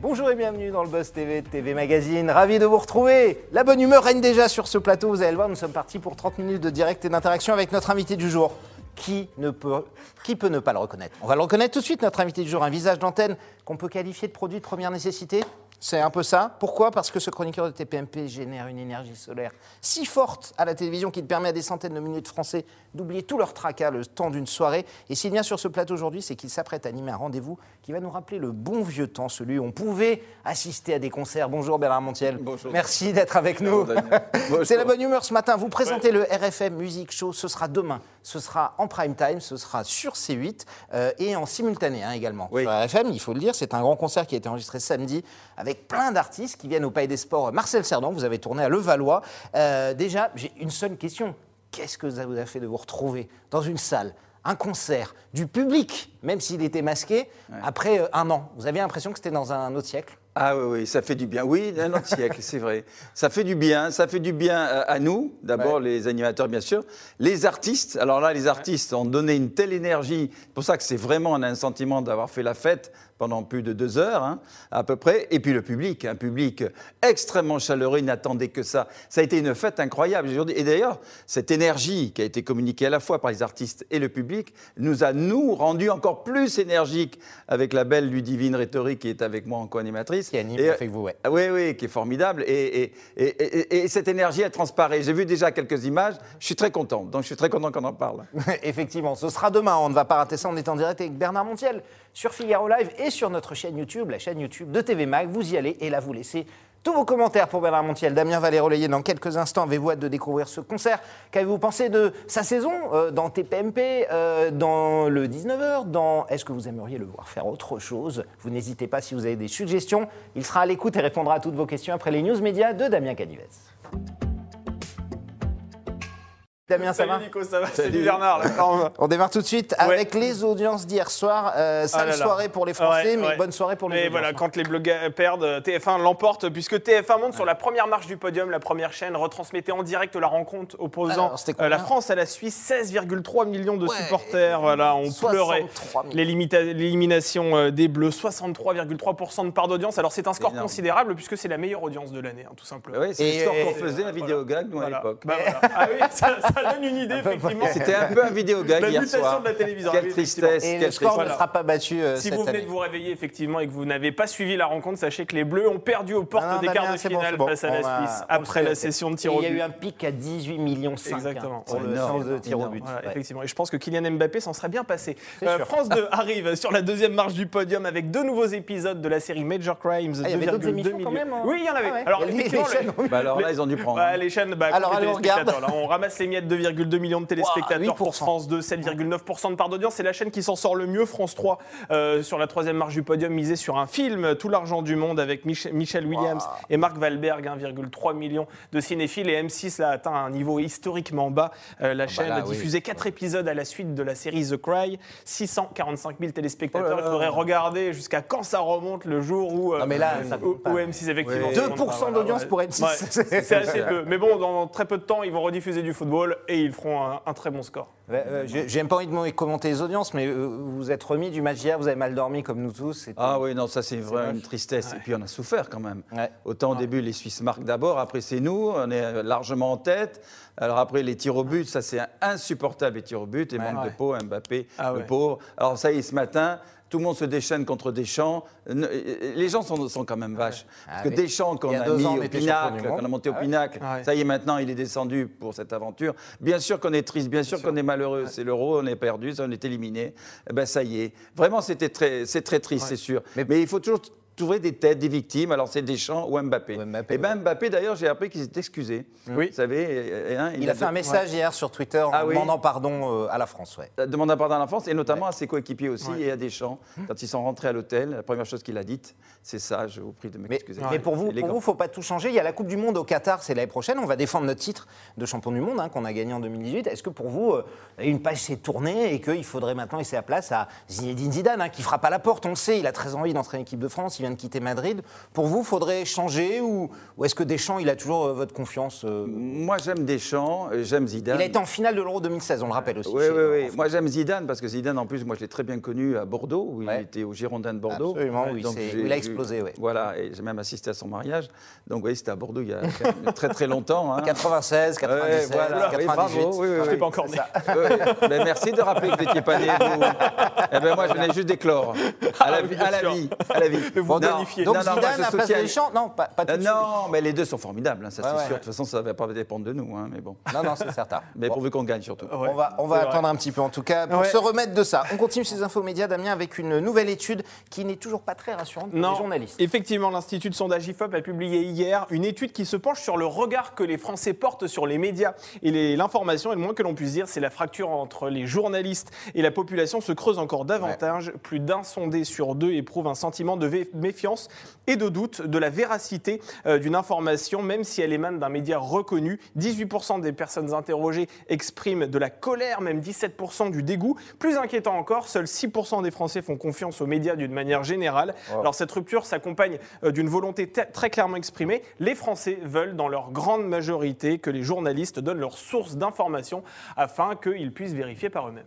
Bonjour et bienvenue dans le Buzz TV, TV Magazine. Ravi de vous retrouver. La bonne humeur règne déjà sur ce plateau. Vous allez le voir, nous sommes partis pour 30 minutes de direct et d'interaction avec notre invité du jour. Qui, ne peut, qui peut ne pas le reconnaître? On va le reconnaître tout de suite, notre invité du jour. Un visage d'antenne qu'on peut qualifier de produit de première nécessité c'est un peu ça. Pourquoi? Parce que ce chroniqueur de TPMP génère une énergie solaire si forte à la télévision qu'il permet à des centaines de milliers de Français d'oublier tout leur tracas le temps d'une soirée. Et s'il vient sur ce plateau aujourd'hui, c'est qu'il s'apprête à animer un rendez-vous qui va nous rappeler le bon vieux temps, celui où on pouvait assister à des concerts. Bonjour Bernard Montiel. Bonjour. Merci d'être avec nous. c'est la bonne humeur ce matin. Vous présentez le RFM Music Show. Ce sera demain. Ce sera en prime time. Ce sera sur C8 euh, et en simultané hein, également. Oui. Sur RFM, il faut le dire, c'est un grand concert qui a été enregistré samedi avec plein d'artistes qui viennent au Palais des Sports. Marcel Cerdan, vous avez tourné à Levallois. Euh, déjà, j'ai une seule question. Qu'est-ce que ça vous a fait de vous retrouver dans une salle un concert, du public, même s'il était masqué, après euh, un an? Vous aviez l'impression que c'était dans un autre siècle? Ah oui, oui, ça fait du bien. Oui, un autre siècle, c'est vrai. Ça fait du bien. Ça fait du bien euh, à nous, d'abord Ouais. les animateurs, bien sûr. Les artistes, alors là, les artistes ont donné une telle énergie. C'est pour ça que c'est vraiment un sentiment d'avoir fait la fête pendant plus de deux heures, hein, à peu près. Et puis le public, un public extrêmement chaleureux, il n'attendait que ça. Ça a été une fête incroyable. Et d'ailleurs, cette énergie qui a été communiquée à la fois par les artistes et le public nous a, nous, rendu encore plus énergiques avec la belle Ludivine Rhétorique qui est avec moi en co-animatrice. Qui anime Et- avec vous, ouais. Oui, oui, qui est formidable. Et- et cette énergie, elle transparaît. J'ai vu déjà quelques images. Je suis très content. Donc, je suis très content qu'on en parle. Effectivement, ce sera demain. On ne va pas rater ça. On est en direct avec Bernard Montiel sur Figaro Live et sur notre chaîne YouTube, la chaîne YouTube de TV Mag. Vous y allez et là, vous laissez tous vos commentaires pour Bernard Montiel. Damien va les relayer dans quelques instants. Avez-vous hâte de découvrir ce concert Qu'avez-vous pensé de sa saison euh, dans TPMP, euh, dans le 19h dans... Est-ce que vous aimeriez le voir faire autre chose? Vous n'hésitez pas si vous avez des suggestions. Il sera à l'écoute et répondra à toutes vos questions après les news médias de Damien Canives. Damien, ça va Salut Nico, ça va Salut. Bernard. On démarre tout de suite avec les audiences d'hier soir. Euh, sale Ah là là. soirée pour les Français, Ouais, mais ouais. bonne soirée pour les Et voilà, quand les blogueurs perdent, TF1 l'emporte, puisque TF1 monte sur la première marche du podium, la première chaîne, retransmettait en direct la rencontre opposant Alors, euh, la France à la Suisse, 16,3 millions de Ouais. supporters. Voilà, on 63 pleurait. 000. L'élimita- L'élimination euh, des Bleus, 63,3% de part d'audience. Alors c'est un score considérable puisque c'est la meilleure audience de l'année, hein, tout simplement. Oui, c'est le score qu'on faisait à Vidéogag, nous, à l'époque. Bah, voilà. Ah oui, ça, ça donne une idée, effectivement. C'était un peu un Vidéogag La hier mutation soir. de la télévision. Quelle tristesse, Et le quelle score ne sera pas battu euh, Si cette vous venez année. de vous réveiller effectivement et que vous n'avez pas suivi la rencontre, sachez que les Bleus ont perdu aux portes Ah non, des quarts de bon, finale bon. face à On la Suisse le après la session de tir au Il y a but. eu un pic à 18 millions 5 Exactement. pour C'est le énorme, séance de tir au but. Effectivement. Et je pense que Kylian Mbappé s'en serait bien passé. Sûr. France 2 arrive sur la deuxième marche du podium avec deux nouveaux épisodes de la série Major Crimes. Ah, il y avait d'autres 2,2 émissions quand même, hein Oui, il y en avait. Ah. Alors, Les- chaînes Bah alors là, ils ont dû prendre. Bah, les chaînes, bah, Alors, on ramasse les miettes 2,2 millions de téléspectateurs pour 8%. France 2, 7,9% de part d'audience. C'est la chaîne qui s'en sort le mieux. France 3, euh, sur la troisième marche du podium, misée sur un film, Tout l'argent du monde, avec Mich- Michel Williams et Marc Valberg, 1,3 million de cinéphiles. Et M6 a atteint un niveau historiquement bas. Euh, la chaîne là, a oui. diffusé 4 épisodes à la suite de la série The Cry. 645 000 téléspectateurs. Oh là là. Il faudrait regarder jusqu'à quand ça remonte le jour où, euh, Non, mais là, où- compte pas. où M6 effectivement. Ouais. se montre. 2% Voilà, d'audience pour M6. Ouais, C'est assez peu. Mais bon, dans très peu de temps, ils vont rediffuser du football et ils feront un, un très bon score. Euh, j'ai- même pas envie de me commenter les audiences, mais euh, vous vous êtes remis du match d'hier, vous avez mal dormi comme nous tous. Ah oui, non, ça c'est vraiment une tristesse. Et puis on a souffert quand même. Ouais. Autant au début, les Suisses marquent d'abord, après c'est nous, on est largement en tête. Alors après, les tirs au but, ça c'est insupportable, les tirs au but, et Ouais. manque de peau, Mbappé, Ah le ouais. pauvre. Alors ça y est, ce matin, tout le monde se déchaîne contre Deschamps. Ne- Les gens sont, sont quand même vaches. Ah Parce que. Deschamps, qu'on a mis ans, au pinacle, qu'on a monté au Ah pinacle, Ah ça y est, maintenant, il est descendu pour cette aventure. Bien sûr qu'on est triste, bien sûr qu'on est malheureux. C'est l'euro, on est perdu, ça, on est éliminé. Eh ben ça y est. Vraiment, c'était très, c'est très triste, c'est sûr. Mais- Mais, il faut toujours trouver des têtes, des victimes. Alors c'est Deschamps ou Mbappé. Ou Mbappé, et ben Mbappé, d'ailleurs, j'ai appris qu'il s'est excusé. Oui. Vous savez, et- et- hein, Il a fait un message hier sur Twitter en Ah oui demandant pardon euh, à la France. Ouais. euh, demandant pardon à la France et notamment à ses coéquipiers aussi Ouais. et à Deschamps. Quand ils sont rentrés à l'hôtel, la première chose qu'il a dite, c'est ça, je vous prie de Mais, m'excuser. mais pour vous, pour vous, faut pas tout changer. Il y a la Coupe du Monde au Qatar, c'est l'année prochaine. On va défendre notre titre de champion du monde hein, qu'on a gagné en 2018. Est-ce que pour vous, euh, une page s'est tournée et qu'il faudrait maintenant laisser la place à Zinedine Zidane, hein, qui frappe à la porte? On le sait, il a très envie d'entrer en équipe de France. Il vient de quitter Madrid. Pour vous, faudrait changer ou, ou est-ce que Deschamps, il a toujours euh, votre confiance euh? Moi, j'aime Deschamps, euh, j'aime Zidane. Il a été en finale de l'Euro 2016, on le rappelle aussi. Oui, oui, oui. Moi, j'aime Zidane parce que Zidane, en plus, moi, je l'ai très bien connu à Bordeaux, où Ouais. il était au Girondin de Bordeaux. Absolument, oui, Donc, où il a explosé, ouais. Voilà, et j'ai même assisté à son mariage. Donc, oui, c'était à Bordeaux il y a très, très longtemps. hein. 96, 97, Ouais, voilà, oui, 98. bravo, oui, oui, Je oui. pas encore né. Oui, ben, merci de rappeler que vous n'étiez pas né, vous. Eh ben, moi, je venais juste d'éclore. À la, Ah oui, à la vie. À la vie. Non. Donc non, non, Zidane je à place de soutiens- Deschamps Non, pas, pas tout de suite. non, mais les deux sont formidables, hein, ça Ouais, c'est ouais. sûr. De toute façon, ça ne va pas dépendre de nous, hein, mais bon. Non, non, c'est certain. Mais Bon. pourvu qu'on gagne surtout. Ouais, on va, on va c'est vrai. attendre un petit peu en tout cas pour Ouais. se remettre de ça. On continue ces infos médias, Damien, avec une nouvelle étude qui n'est toujours pas très rassurante pour Non, les journalistes. effectivement, l'Institut de sondage IFOP a publié hier une étude qui se penche sur le regard que les Français portent sur les médias et l'information. Et le moins que l'on puisse dire, c'est la fracture entre les journalistes et la population se creuse encore davantage. Plus d'un sondé sur deux éprouve un sentiment de méfiance et de doute de la véracité euh, d'une information, même si elle émane d'un média reconnu. 18% des personnes interrogées expriment de la colère, même 17% du dégoût. Plus inquiétant encore, seuls 6% des Français font confiance aux médias d'une manière générale. Alors cette rupture s'accompagne euh, d'une volonté très clairement exprimée. Les Français veulent, dans leur grande majorité, que les journalistes donnent leurs sources d'informations afin qu'ils puissent vérifier par eux-mêmes.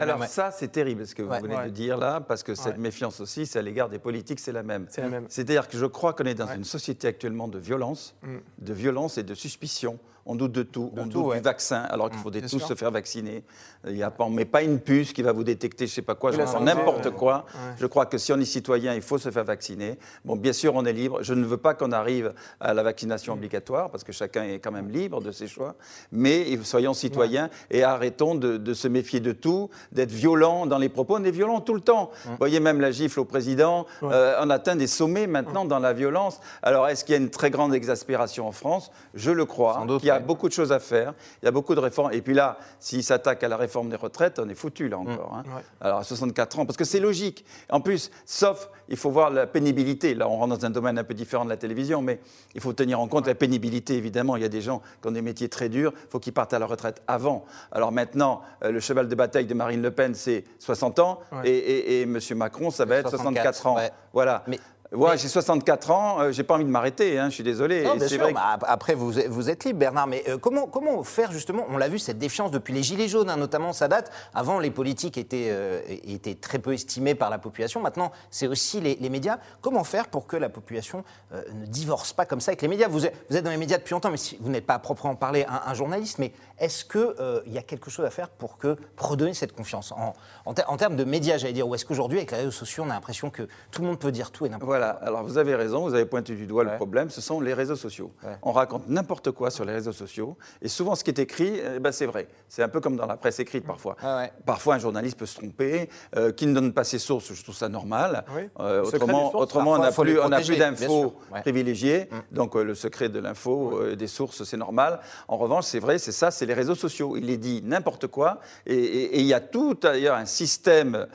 Alors ça, c'est terrible ce que vous Ouais. venez Ouais. de dire là, parce que cette Ouais. méfiance aussi, c'est à l'égard des politiques, c'est la même. C'est la même. C'est-à-dire que je crois qu'on est dans Ouais. une société actuellement de violence, Mm. de violence et de suspicion. On doute de tout. De on tout, doute ouais. du vaccin, alors qu'il faudrait bien tous sûr. se faire vacciner. Il y a pas, on ne met pas une puce qui va vous détecter, je ne sais pas quoi, sais santé, n'importe quoi. Ouais. Je crois que si on est citoyen, il faut se faire vacciner. Bon, bien sûr, on est libre. Je ne veux pas qu'on arrive à la vaccination obligatoire, parce que chacun est quand même libre de ses choix. Mais soyons citoyens et arrêtons de, de se méfier de tout, d'être violents dans les propos. On est violents tout le temps. Vous voyez même la gifle au président. Euh, on atteint des sommets maintenant dans la violence. Alors, est-ce qu'il y a une très grande exaspération en France? Je le crois. Sans doute, Il y a ouais. beaucoup de choses à faire. Il y a beaucoup de réformes. Et puis là, s'il s'attaque à la réforme des retraites, on est foutu là encore. hein. Ouais. Alors à 64 ans, parce que c'est logique. En plus, sauf, il faut voir la pénibilité. Là, on rentre dans un domaine un peu différent de la télévision, mais il faut tenir en compte la pénibilité, évidemment. Il y a des gens qui ont des métiers très durs, il faut qu'ils partent à la retraite avant. Alors maintenant, euh, le cheval de bataille de Marine Le Pen, c'est 60 ans, Ouais. et, et, et M. Macron, ça va être 64 ans. Voilà. Mais- Ouais, j'ai 64 ans, euh, j'ai pas envie de m'arrêter, hein, je suis désolé. Non, bien sûr, vrai que- bah, après vous, êtes- vous êtes libre Bernard, mais euh, comment, comment faire justement, on l'a vu, cette défiance depuis les Gilets jaunes, hein, notamment ça date, avant les politiques étaient, euh, étaient très peu estimés par la population, maintenant c'est aussi les, les médias, comment faire pour que la population euh, ne divorce pas comme ça avec les médias? Vous êtes, vous êtes dans les médias depuis longtemps, mais si vous n'êtes pas à proprement parler un, un journaliste, mais est-ce qu'il y a quelque chose à faire pour, que, pour redonner cette confiance? En, en, ter- en termes de médias, j'allais dire, ou est-ce qu'aujourd'hui avec les réseaux sociaux on a l'impression que tout le monde peut dire tout et n'importe Voilà, alors vous avez raison, vous avez pointé du doigt Ouais. le problème, ce sont les réseaux sociaux. Ouais. On raconte n'importe quoi sur les réseaux sociaux, et souvent ce qui est écrit, eh ben, c'est vrai. C'est un peu comme dans la presse écrite parfois. Ah ouais. Parfois un journaliste peut se tromper, euh, qui ne donne pas ses sources, je trouve ça normal. Oui. Euh, autrement, sources, autrement on n'a plus, on n'a protéger, plus d'infos privilégiées, donc euh, le secret de l'info, des sources, c'est normal. En revanche, c'est vrai, c'est ça, c'est les réseaux sociaux. Il est dit n'importe quoi, et- il y a tout d'ailleurs un système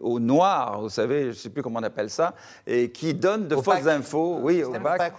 au noir, vous savez, je ne sais plus comment on appelle ça, et qui donne de fausses infos, oui, ouais,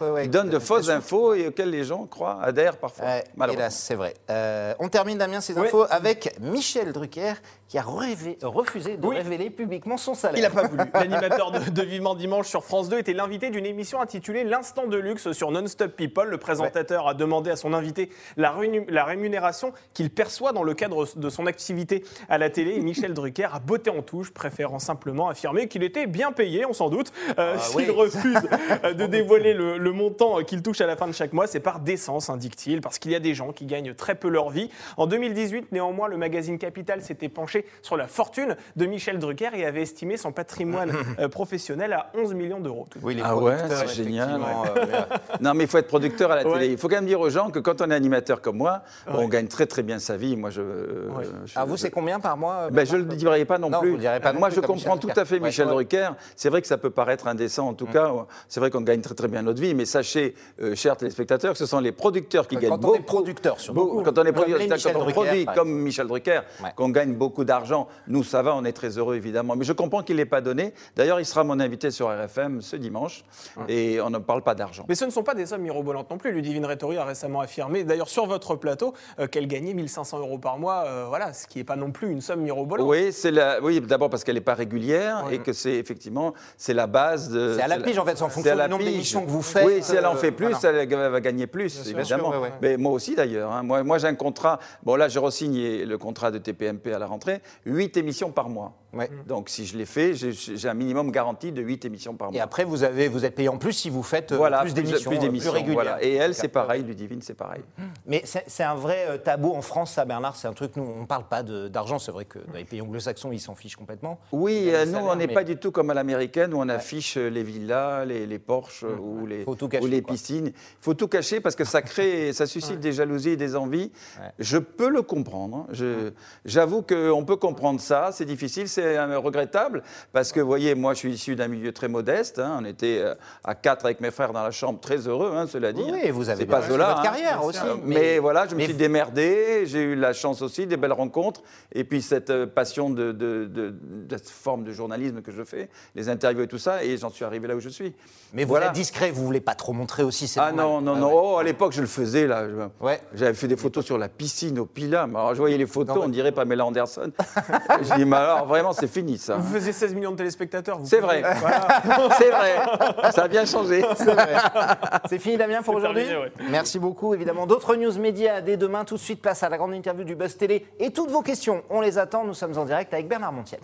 ouais, qui donne de fausses infos et auxquelles les gens croient, adhèrent parfois. Ouais, malheureusement. hélas, c'est vrai. Euh, on termine, Damien, ces Oui. infos avec Michel Drucker, qui a rêvé- refusé de Oui. révéler publiquement son salaire. Il n'a pas voulu. L'animateur de, de Vivement Dimanche sur France 2 était l'invité d'une émission intitulée L'instant de luxe sur Non-Stop People. Le présentateur a demandé à son invité la, rému- la rémunération qu'il perçoit dans le cadre de son activité à la télé. Et Michel Drucker a botté en touche, préférant simplement affirmer qu'il était bien payé, on s'en doute. Euh, Ah, S'il oui. refuse euh, de dévoiler le, le montant qu'il touche à la fin de chaque mois, c'est par décence, indique-t-il, parce qu'il y a des gens qui gagnent très peu leur vie. En 2018, néanmoins, le magazine Capital s'était penché sur la fortune de Michel Drucker et avait estimé son patrimoine euh, professionnel à 11 millions d'euros. Oui, les Ah ouais, c'est génial. euh, Non, mais il faut être producteur à la Ouais. télé. Il faut quand même dire aux gens que quand on est animateur comme moi, Ouais. on gagne très très bien sa vie. Moi, je. Ouais. je- Ah, vous, c'est combien par mois Ben, je ne le dirai pas non, Non, plus. vous le direz pas non Moi, plus je comprends Michel tout Drucker. à fait Michel ouais. Drucker. C'est vrai que ça peut paraître indécent, en tout cas. C'est vrai qu'on gagne très très bien notre vie, mais sachez, euh, chers téléspectateurs, que ce sont les producteurs qui Quand gagnent on beaucoup. est producteur, surtout. Quand on est producteur, quand on Drucker, produit comme Michel Drucker, qu'on gagne beaucoup d'argent, nous, ça va, on est très heureux, évidemment. Mais je comprends qu'il n'est pas donné. D'ailleurs, il sera mon invité sur RFM ce dimanche, et on ne parle pas d'argent. Mais ce ne sont pas des sommes mirobolantes non plus. Ludivine Rétori a récemment affirmé, d'ailleurs sur votre plateau, euh, qu'elle gagnait 1500 euros par mois, euh, voilà, ce qui n'est pas non plus une somme mirobolante. Oui, c'est la... oui d'abord parce qu'elle n'est pas régulière Ouais. et que c'est effectivement c'est la base de. C'est à la pige, en fait, c'est en fonction du nombre d'émissions que vous faites, Oui, si elle en euh, fait plus, voilà. elle va gagner plus, sûr, évidemment. ouais, ouais. Mais moi aussi d'ailleurs. hein. Moi, moi j'ai un contrat. Bon, là, j'ai re-signé le contrat de TPMP à la rentrée, 8 émissions par mois. Ouais. Donc, si je l'ai fait, j'ai- un minimum garanti de 8 émissions par mois. Et après, vous, avez, vous êtes payé en plus si vous faites euh, voilà, plus d'émissions, plus, euh, d'émissions, régulières. voilà. Et elle, c'est pareil, Ludivine, c'est pareil. Mais c'est un vrai euh, tabou en France, ça, Bernard. C'est un truc, nous, on ne parle pas d'argent. C'est vrai que dans les pays anglo-saxons, ils s'en fichent complètement. Oui, euh, nous, salaires, on n'est mais- pas du tout comme à l'américaine où on affiche euh, les villas, les, les Porsche euh, ou les, Faut tout cacher, ou les piscines. Il faut tout cacher parce que ça crée, ça suscite des jalousies et des envies. Ouais. Je peux le comprendre. hein. J'avoue qu'on peut comprendre ça. C'est difficile, c'est euh, regrettable parce que, vous voyez, moi, je suis issu d'un milieu très modeste. hein. On était euh, à quatre avec mes frères dans la chambre, très heureux, hein, cela dit. Oui, vous avez pas Zola, votre hein. carrière aussi. Mais, voilà, je me suis démerdé, j'ai eu la chance aussi, des belles rencontres, et puis cette euh, passion de, de- de- de cette forme de journalisme que je fais, les interviews et tout ça, et j'en suis arrivé là où je suis. Mais vous Voilà. êtes discret, vous voulez pas trop montrer aussi. c'est Ah normal. non, non, non, ouais. oh, à l'époque je le faisais là. Ouais. J'avais fait des photos sur la piscine au Pilat, mais alors je voyais les photos, Non, on dirait Pamela Anderson. je dis, mais alors vraiment c'est fini ça. Vous faisiez 16 millions de téléspectateurs. vous C'est vrai. Voilà. C'est vrai, ça a bien changé. C'est fini Damien pour C'est aujourd'hui ouais. Merci beaucoup. Évidemment, d'autres news médias dès demain. Tout de suite, place à la grande interview du Buzz Télé. Et toutes vos questions, on les attend. Nous sommes en direct avec Bernard Montiel.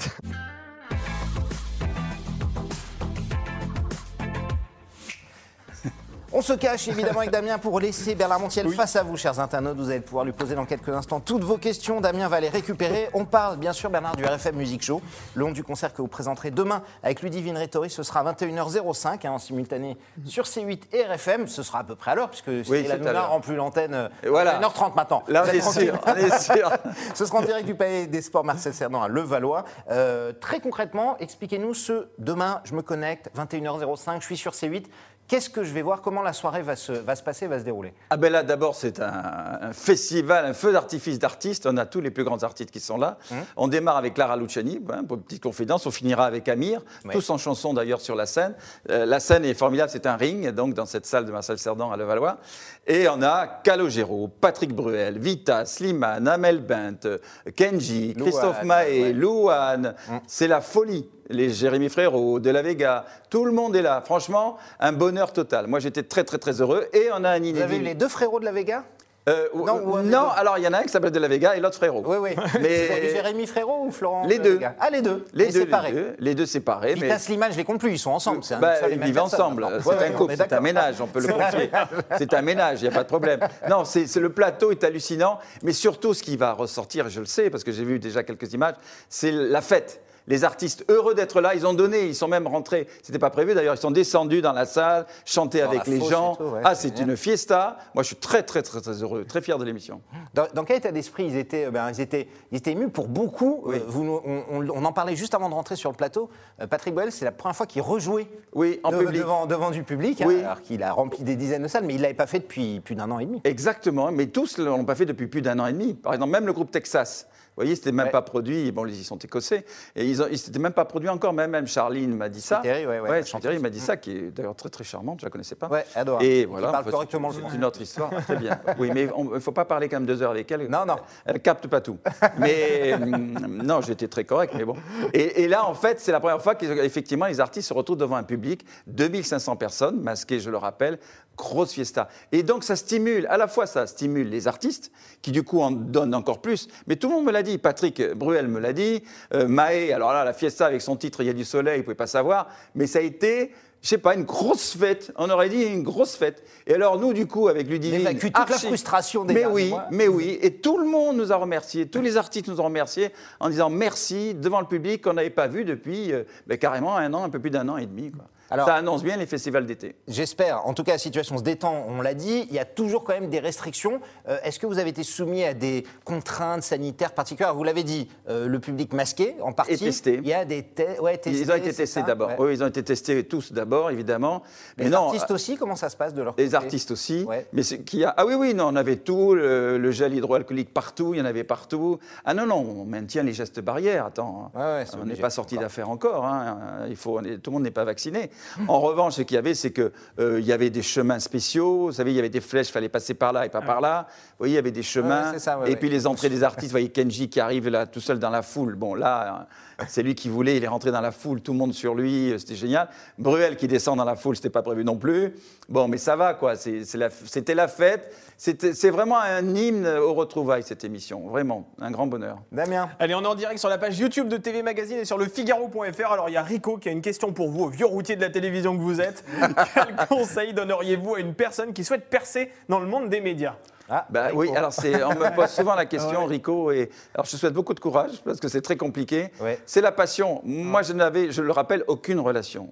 On se cache évidemment avec Damien pour laisser Bernard Montiel face à vous, chers internautes. Vous allez pouvoir lui poser dans quelques instants toutes vos questions. Damien va les récupérer. On parle bien sûr, Bernard, du RFM Music Show, le long du concert que vous présenterez demain avec Ludivine Rétori. Ce sera à 21h05 hein, en simultané sur C8 et RFM. Ce sera à peu près à l'heure, puisque Oui, à Hanouna l'heure. remplit l'antenne voilà. à 1h30 maintenant. Là est sûr, on est sûr. Ce sera en direct du Palais des Sports Marcel Cerdan à Levallois. Euh, très concrètement, expliquez-nous ce demain, je me connecte, 21h05, je suis sur C8. Qu'est-ce que je vais voir? Comment la soirée va se, va se passer, va se dérouler? Ah ben là, d'abord, c'est un, un festival, un feu d'artifice d'artistes. On a tous les plus grands artistes qui sont là. Mmh. On démarre avec Clara Luciani, hein, pour une petite confidence. On finira avec Amir, tous en chanson d'ailleurs sur la scène. Euh, la scène est formidable, c'est un ring, donc dans cette salle de Marcel Cerdan à Levallois. Et on a Calogero, Patrick Bruel, Vita, Slimane, Amel Bent, euh, Kenji, Louane, Christophe Mahé, ouais. Louane. Mmh. C'est la folie. Les Jérémy Frérot, De La Vega, tout le monde est là. Franchement, un bonheur total. Moi, j'étais très, très, très heureux. Et on a un Vous avez inédit. eu les deux frérots de la Vega Euh, Non, euh, non, alors il y en a un qui s'appelle De La Vega et l'autre frérot. Oui, oui. Mais- Jérémy Frérot ou Florent Les de deux. Ah, les deux. Les deux, séparés. les deux, les deux séparés. Vita mais Slimane, je les compte plus, ils sont ensemble. c'est un bah, ils vivent ensemble. C'est Ouais, un couple, est c'est un ménage, on peut le confier. C'est un ménage, il n'y a pas de problème. Non, c'est le plateau est hallucinant, mais surtout ce qui va ressortir, je le sais parce que j'ai vu déjà quelques images, c'est la fête. Les artistes heureux d'être là, ils ont donné, ils sont même rentrés. C'était pas prévu d'ailleurs, ils sont descendus dans la salle, chanter avec les gens. et tout, ouais, ah, c'est une fiesta. Moi, je suis très, très, très, très heureux, très fier de l'émission. Dans, dans quel état d'esprit ils étaient, euh, ben, ils étaient Ils étaient émus pour beaucoup. Oui. Euh, vous on, on- on en parlait juste avant de rentrer sur le plateau. Euh, Patrick Boel, c'est la première fois qu'il rejouait Oui, en de- public. devant, devant du public, hein, Oui. alors qu'il a rempli des dizaines de salles, mais il ne l'avait pas fait depuis plus d'un an et demi. Exactement, mais tous ne l'ont pas fait depuis plus d'un an et demi. Par exemple, même le groupe Texas. Vous voyez, c'était même Ouais. pas produit. Bon, ils sont écossais. Et ils ne s'étaient même pas produit encore. Même, même Charline m'a dit ça. Thierry, ouais, ouais, Ouais, m'a dit ça, qui est d'ailleurs très très charmante. Je la connaissais pas. Ouais, adorable. Et Qui voilà. parle enfin, correctement le c'est une autre histoire. Très bien. Oui, mais il ne faut pas parler quand même deux heures avec elle. Non, non. Elle capte pas tout. Mais hum, non, j'étais très correct, mais bon. Et, et là, en fait, c'est la première fois qu'effectivement les artistes se retrouvent devant un public, 2500 personnes, masquées, je le rappelle, grosse fiesta. Et donc, ça stimule, à la fois, ça stimule les artistes, qui du coup en donnent encore plus. Mais tout le monde me l'a dit. Patrick Bruel me l'a dit. Euh, Maé, alors là, la fiesta avec son titre Il y a du soleil, il ne pouvait pas savoir. Mais ça a été. Je sais pas, une grosse fête. On aurait dit une grosse fête. Et alors, nous, du coup, avec Ludivine. Il évacue toute la frustration des Mais oui, mois. mais oui. Et tout le monde nous a remerciés. Tous les artistes nous ont remerciés en disant merci devant le public qu'on n'avait pas vu depuis euh, ben, carrément un an, un peu plus d'un an et demi. quoi. Alors- ça annonce bien les festivals d'été. J'espère. En tout cas, la situation se détend, on l'a dit. Il y a toujours quand même des restrictions. Euh, Est-ce que vous avez été soumis à des contraintes sanitaires particulières? Vous l'avez dit, euh, le public masqué en partie. Et testé. Il y a des tests. Ouais, testés, Ils ont été testés d'abord. Ouais. Oui, ils ont été testés tous d'abord, évidemment. Les non, artistes aussi, comment ça se passe de leur Les côté? artistes aussi. Ouais. Mais qui a... Ah oui, oui, non, on avait tout, le, le gel hydroalcoolique partout, il y en avait partout. Ah non, non, on maintient les gestes barrières. Attends, Ouais, ouais, c'est on n'est pas sorti encore. d'affaire encore. hein. Il faut, tout le monde n'est pas vacciné. En revanche, ce qu'il y avait, c'est qu'il il y avait des chemins spéciaux. Vous savez, il y avait des flèches, il fallait passer par là et pas par là. Vous voyez, il y avait des chemins. c'est ça, ouais, et ouais. puis les entrées des artistes. Vous voyez Kenji qui arrive là tout seul dans la foule. Bon, là, euh, c'est lui qui voulait. Il est rentré dans la foule, tout le monde sur lui. euh, C'était génial. Bruel qui descend dans la foule, c'était pas prévu non plus. Bon, mais ça va, quoi. La- C'était la fête. C'est vraiment un hymne aux retrouvailles, cette émission. Vraiment, un grand bonheur. Damien. Allez, on est en direct sur la page YouTube de TV Magazine et sur le Figaro.fr. Alors, il y a Rico qui a une question pour vous, au vieux routier de la télévision que vous êtes. Quel conseil donneriez-vous à une personne qui souhaite percer dans le monde des médias? Ah, Bah, oui, alors on me pose souvent la question, Rico, et alors je te souhaite beaucoup de courage parce que c'est très compliqué. Ouais. C'est la passion. Moi, je n'avais, je le rappelle, aucune relation.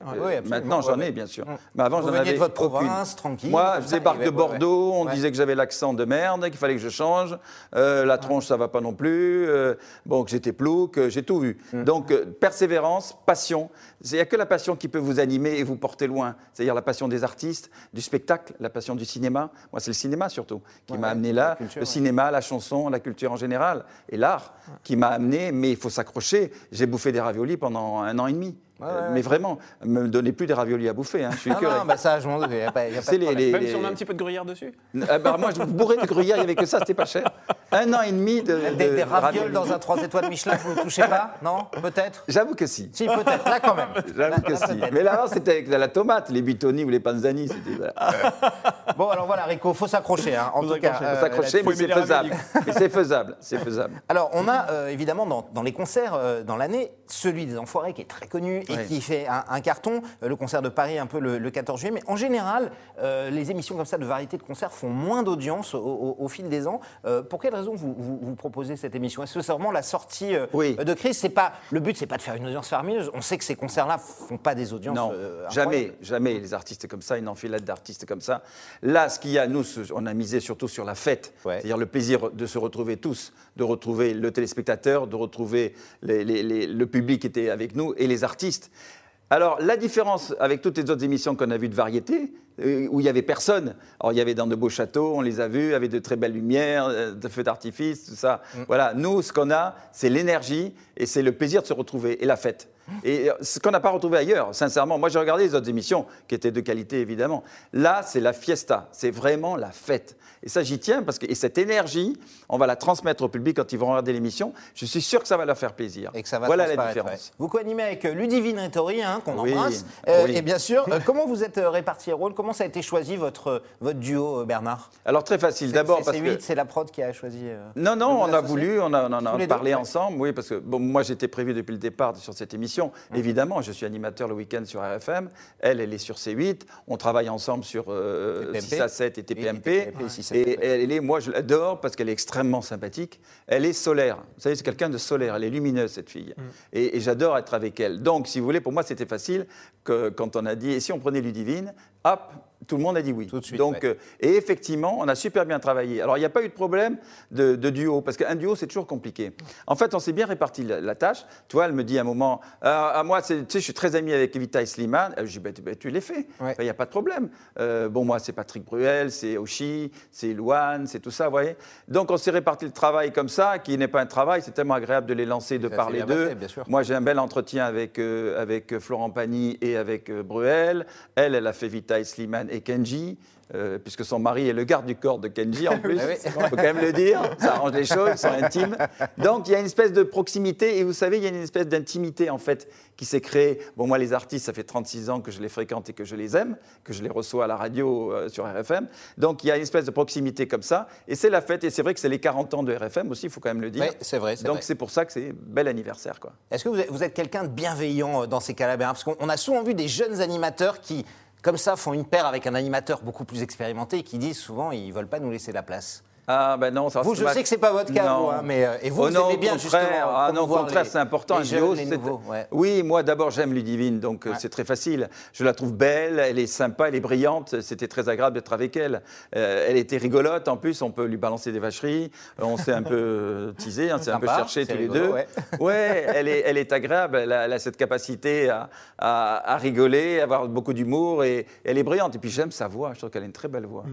Oui. Maintenant, j'en ai, bien sûr. Mm. Mais avant, Vous j'en avais de votre aucune. province, tranquille, Moi, je débarque de Bordeaux, on ouais. disait que j'avais l'accent de merde, qu'il fallait que je change. Euh, la tronche, ça va pas non plus. Euh, bon, que j'étais plouc, que j'ai tout vu. Mm. Donc, euh, persévérance, passion. Il n'y a que la passion qui peut vous animer et vous porter loin. C'est-à-dire la passion des artistes, du spectacle, la passion du cinéma. Moi, c'est le cinéma surtout qui Ouais, m'a amené là. culture, le ouais. cinéma, la chanson, la culture en général et l'art qui m'a amené. Mais il faut s'accrocher. J'ai bouffé des raviolis pendant un an et demi. Ouais, Euh, ouais. mais vraiment, me donnez plus des raviolis à bouffer. hein, je suis Ah non, bah ça, je m'en doute. Il n'y a pas, il y a pas C'est de les- problème. les- Même si on a un petit peu de gruyère dessus Ah bah, moi, je bourrais de gruyère, il n'y avait que ça, c'était pas cher. Un an et demi de. Des, de des ravioles dans un 3 étoiles Michelin, vous ne touchez pas Non? Peut-être? J'avoue que si. Si, peut-être. Là, quand même. J'avoue que Là, si. Mais là, c'était avec de la tomate, les bitoni ou les panzani. C'était. voilà. Bon, alors voilà, Rico, faut s'accrocher. hein, en Faut tout cas, s'accrocher, euh, Faut s'accrocher, mais c'est faisable. Mais c'est faisable, c'est faisable. Alors, on a euh, évidemment dans, dans les concerts euh, dans l'année celui des Enfoirés qui est très connu et qui fait un, un carton. Euh, le concert de Paris un peu le, le 14 juillet. Mais en général, euh, les émissions comme ça de variété de concerts font moins d'audience au, au- au fil des ans. Euh, pour quelle raison vous, vous, vous proposez cette émission Est-ce que c'est vraiment la sortie euh, Oui. de crise? C'est pas le but, c'est pas de faire une audience faramineuse. On sait que ces concerts-là font pas des audiences. Non, euh, jamais, jamais les artistes comme ça, une enfilade d'artistes comme ça. Là, ce qu'il y a, nous, on a misé surtout sur la fête, Ouais. c'est-à-dire le plaisir de se retrouver tous, de retrouver le téléspectateur, de retrouver les- les- les- le public qui était avec nous et les artistes. Alors, la différence avec toutes les autres émissions qu'on a vues de variété, euh, où il y avait personne. Alors, il y avait dans de beaux châteaux, on les a vus, avec de très belles lumières, euh, de feux d'artifice, tout ça. Voilà, nous, ce qu'on a, c'est l'énergie et c'est le plaisir de se retrouver et la fête. Et euh, ce qu'on n'a pas retrouvé ailleurs, sincèrement. Moi, j'ai regardé les autres émissions, qui étaient de qualité, évidemment. Là, c'est la fiesta. C'est vraiment la fête. Et ça, j'y tiens, parce que et cette énergie, on va la transmettre au public quand ils vont regarder l'émission. Je suis sûr que ça va leur faire plaisir. Et que ça va voilà la différence. ouais. Vous co-animez avec euh, Ludivine Rettori, hein, qu'on Oui, embrasse. oui. Et bien sûr, euh, comment vous êtes euh, répartis les rôles Comment ça a été choisi votre, votre duo, euh, Bernard? Alors, très facile. D'abord, parce que. c'est la prod qui a choisi. euh, Non, non, on a voulu, on, a, on en a deux, parlé ouais. ensemble, oui, parce que bon, moi j'étais prévu depuis le départ sur cette émission. Évidemment, je suis animateur le week-end sur RFM, elle, elle est sur C8, on travaille ensemble sur euh, TPMP. 6 à 7 et TPMP. Et TPMP, 6 à 7, Et elle est, moi je l'adore parce qu'elle est extrêmement sympathique. Elle est solaire, vous savez, c'est quelqu'un de solaire, elle est lumineuse cette fille. Mm. Et, et j'adore être avec elle. Donc, si vous voulez, pour moi c'était facile que quand on a dit, et si on prenait Ludivine, hop, tout le monde a dit oui. Tout de suite, Donc, ouais. euh, et effectivement, on a super bien travaillé. Alors, il n'y a pas eu de problème de, de duo, parce qu'un duo, c'est toujours compliqué. En fait, on s'est bien réparti la, la tâche. Tu vois, elle me dit à un moment, Ah, à moi, tu sais, je suis très ami avec Evita Slimane. Euh, Je dis, bah, tu- bah, tu les fais. Il Ouais. n'y a pas de problème. Euh, bon, moi, c'est Patrick Bruel, c'est Oshi, c'est Louane, c'est tout ça, vous voyez. Donc, on s'est réparti le travail comme ça, qui n'est pas un travail. C'est tellement agréable de les lancer, de parler d'eux. passé, bien sûr. Moi, j'ai un bel entretien avec, euh, avec euh, Florent Pagny et avec euh, Bruel. Elle, elle a fait Vita Slimane et Kenji. euh, puisque son mari est le garde du corps de Kenji en plus, Ah oui. il faut quand même le dire, ça arrange les choses, ils sont intimes. Donc il y a une espèce de proximité, et vous savez, il y a une espèce d'intimité en fait qui s'est créée. Bon, moi les artistes, ça fait 36 ans que je les fréquente et que je les aime, que je les reçois à la radio euh, sur RFM. Donc il y a une espèce de proximité comme ça, et c'est la fête, et c'est vrai que c'est les 40 ans de RFM aussi, il faut quand même le dire. Oui, c'est vrai, Donc c'est pour ça que c'est bel anniversaire, quoi. Est-ce que vous êtes, quelqu'un de bienveillant euh, dans ces cas-là Bernard? Parce qu'on on a souvent vu des jeunes animateurs qui, comme ça, font une paire avec un animateur beaucoup plus expérimenté qui disent souvent ils veulent pas nous laisser la place. Ah ben non, ça Vous, je ma- sais que c'est pas votre cas, vous, hein, mais euh, et vous, Oh vous aimez bien contraire. justement. Ah non, au contraire, les- c'est important. Les jeunes, les c'est- nouveaux, ouais. Oui, moi d'abord j'aime Ludivine, donc euh, Ouais. c'est très facile. Je la trouve belle, elle est sympa, elle est brillante. C'était très agréable d'être avec elle. Euh, elle était rigolote en plus, on peut lui balancer des vacheries. On s'est un peu teasé, on s'est un peu cherché tous les deux. ouais. Ouais, elle est, elle est agréable. Elle a, elle a cette capacité à, à- à rigoler, à avoir beaucoup d'humour et elle est brillante. Et puis j'aime sa voix. Je trouve qu'elle a une très belle voix.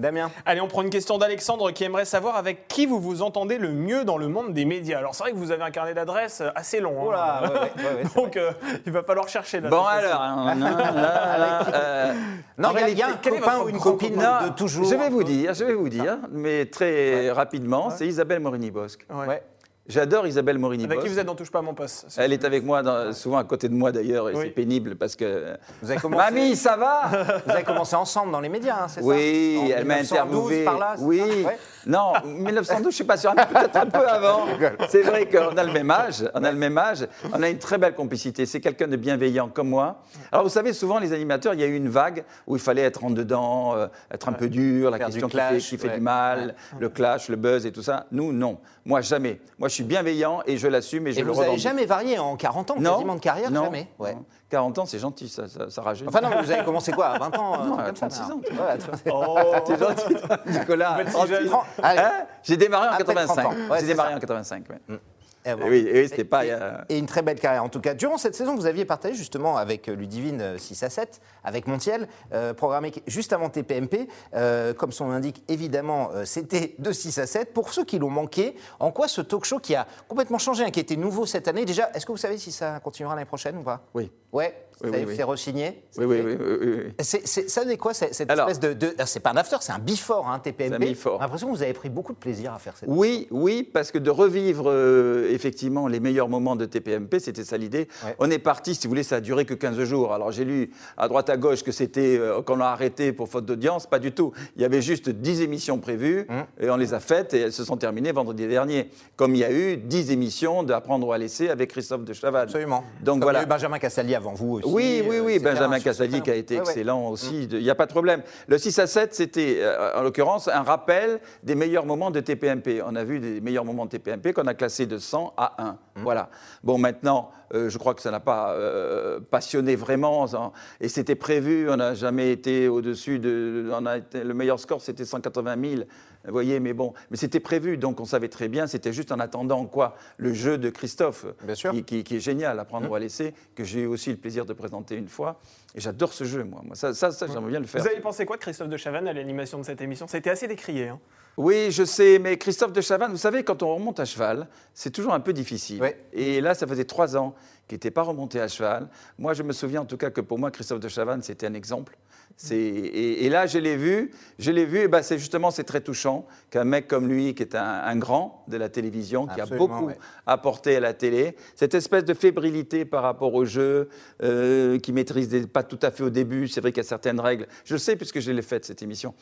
Damien Allez, on prend une question d'Alexandre qui aimerait savoir avec qui vous vous entendez le mieux dans le monde des médias. Alors c'est vrai que vous avez un carnet d'adresses assez long. hein. Là, ouais, ouais, ouais, ouais, c'est Donc euh, il va falloir chercher. Là, Bon alors, hein, là, là, là, euh, Non, il y a- un copain ou une copine non, de toujours. Je vais vous dire, je vais vous dire, mais très rapidement, c'est Isabelle Morini-Bosque. Ouais. J'adore Isabelle Avec qui vous êtes dans Touche pas à mon poste. Elle est avec moi, dans- souvent à côté de moi d'ailleurs, et Oui. c'est pénible parce que. Vous avez commencé, Mamie, ça va vous avez commencé ensemble dans les médias, hein, c'est ça Oui, elle m'a 1912, interviewé. par là, c'est oui. ça Ouais. Non, 1912, je suis pas sûr, peut-être un peu avant. C'est vrai qu'on a le même âge, on a le même âge, on a une très belle complicité. C'est quelqu'un de bienveillant comme moi. Alors vous savez, souvent les animateurs, il y a eu une vague où il fallait être en dedans, euh, être un peu dur, la Faire du question qui clash, fait, qui fait ouais. du mal, le clash, le buzz et tout ça. Nous, non. Moi, jamais. Moi, je suis bienveillant et je l'assume et je Et le vous n'avez jamais varié en 40 ans, non, quasiment de carrière non, Jamais. Ouais. non. 40 ans, c'est gentil, ça, ça, ça rajeunit. Enfin non, mais vous avez commencé quoi À 20 ans un Non, truc à comme ça, 36 non ans. Ouais, à 30 Oh, C'est gentil, Nicolas. Hein J'ai démarré en À peine 30 85. ans. Ouais, J'ai démarré ça. en 85. ouais. Eh bon. Et oui, et oui, c'était pas. Et, euh, et une très belle carrière en tout cas. Durant cette saison, vous aviez partagé justement avec euh, Ludivine euh, 6 à 7, avec Montiel, euh, programmé juste avant TPMP. Euh, comme son nom l'indique, évidemment, euh, c'était de 6 à 7. Pour ceux qui l'ont manqué, en quoi ce talk show qui a complètement changé, hein, qui était nouveau cette année, déjà, est-ce que vous savez si ça continuera l'année prochaine ou pas? Oui. Ouais, Oui, oui, oui. c'est re-signé Oui, oui, oui. C'est, ça donnait quoi cette, cette Alors- espèce de, de- ah, C'est pas un after, c'est un before, hein, TPMP. C'est un before. J'ai l'impression que vous avez pris beaucoup de plaisir à faire cette. Oui, oui, parce que de revivre euh, effectivement les meilleurs moments de TPMP, c'était ça l'idée. Ouais. On est parti, si vous voulez, ça a duré que 15 jours. Alors j'ai lu à droite à gauche que c'était euh, qu'on l'a arrêté pour faute d'audience, pas du tout. Il y avait juste 10 émissions prévues Hum. et on les a faites et elles se sont terminées vendredi dernier. Comme il y a eu 10 émissions d'apprendre ou à laisser avec Christophe de Chavannes. Absolument. Donc Comme voilà. il y a eu Benjamin Castaldi avant vous aussi. Oui, oui, euh, oui, etc. Benjamin Castaldi qui a été ouais. excellent aussi, il n'y a pas de problème. Le 6 à 7, c'était euh, en l'occurrence un rappel des meilleurs moments de TPMP. On a vu des meilleurs moments de TPMP qu'on a classés de 100 à 1. Mmh. Voilà. Bon, maintenant, je crois que ça n'a pas euh, passionné vraiment, ça- et c'était prévu, on n'a jamais été au-dessus de... On a été- le meilleur score, c'était 180 000. Vous voyez, mais bon, mais c'était prévu, donc on savait très bien, c'était juste en attendant quoi Le jeu de Christophe, Bien sûr. qui, qui- qui est génial à prendre ou à laisser, que j'ai eu aussi le plaisir de présenter une fois. Et j'adore ce jeu, moi. moi ça, ça, ça, j'aimerais bien le faire. Vous avez pensé quoi de Christophe de Chavannes à l'animation de cette émission? Ça a été assez décrié. hein. Oui, je sais, mais Christophe de Chavannes, vous savez, quand on remonte à cheval, c'est toujours un peu difficile. Ouais. Et là, ça faisait trois ans qu'il n'était pas remonté à cheval. Moi, je me souviens en tout cas que pour moi, Christophe de Chavannes, c'était un exemple. Et, et là, je l'ai vu, je l'ai vu, et ben c'est justement, c'est très touchant qu'un mec comme lui, qui est un, un grand de la télévision, qui Absolument, a beaucoup ouais. apporté à la télé, cette espèce de fébrilité par rapport au jeu, euh, qui maîtrise des- pas tout à fait au début, c'est vrai qu'il y a certaines règles, je le sais puisque je l'ai faite cette émission,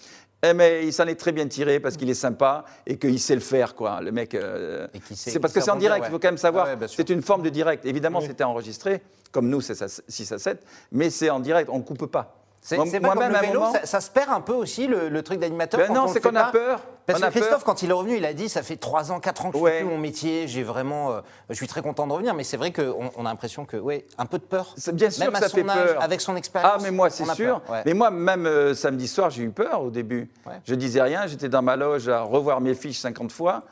Eh, mais il s'en est très bien tiré parce qu'il est sympa et qu'il sait le faire, quoi. Le mec, euh, Et qu'il sait- c'est parce que c'est en direct, il faut quand même savoir, Ah ouais, c'est une forme de direct. Évidemment, Oui. c'était enregistré, comme nous, c'est 6 à 7, mais c'est en direct, on ne coupe pas. C'est Moi- comme moi-même, le vélo, moment- ça, ça se perd un peu aussi le, le truc d'animateur. Ben non, c'est qu'on a peur. Parce On que peur. Christophe, quand il est revenu, il a dit ça fait 3 ans, 4 ans que je Ouais. fais plus mon métier, j'ai vraiment, euh, je suis très content de revenir, mais c'est vrai qu'on on a l'impression que, ouais, un peu de peur. Bien sûr Même que à ça son fait âge, peur. avec son expérience. Ah, mais moi, c'est sûr. ouais. Mais moi, même euh, samedi soir, j'ai eu peur au début. Ouais. Je disais rien, j'étais dans ma loge à revoir mes fiches 50 fois.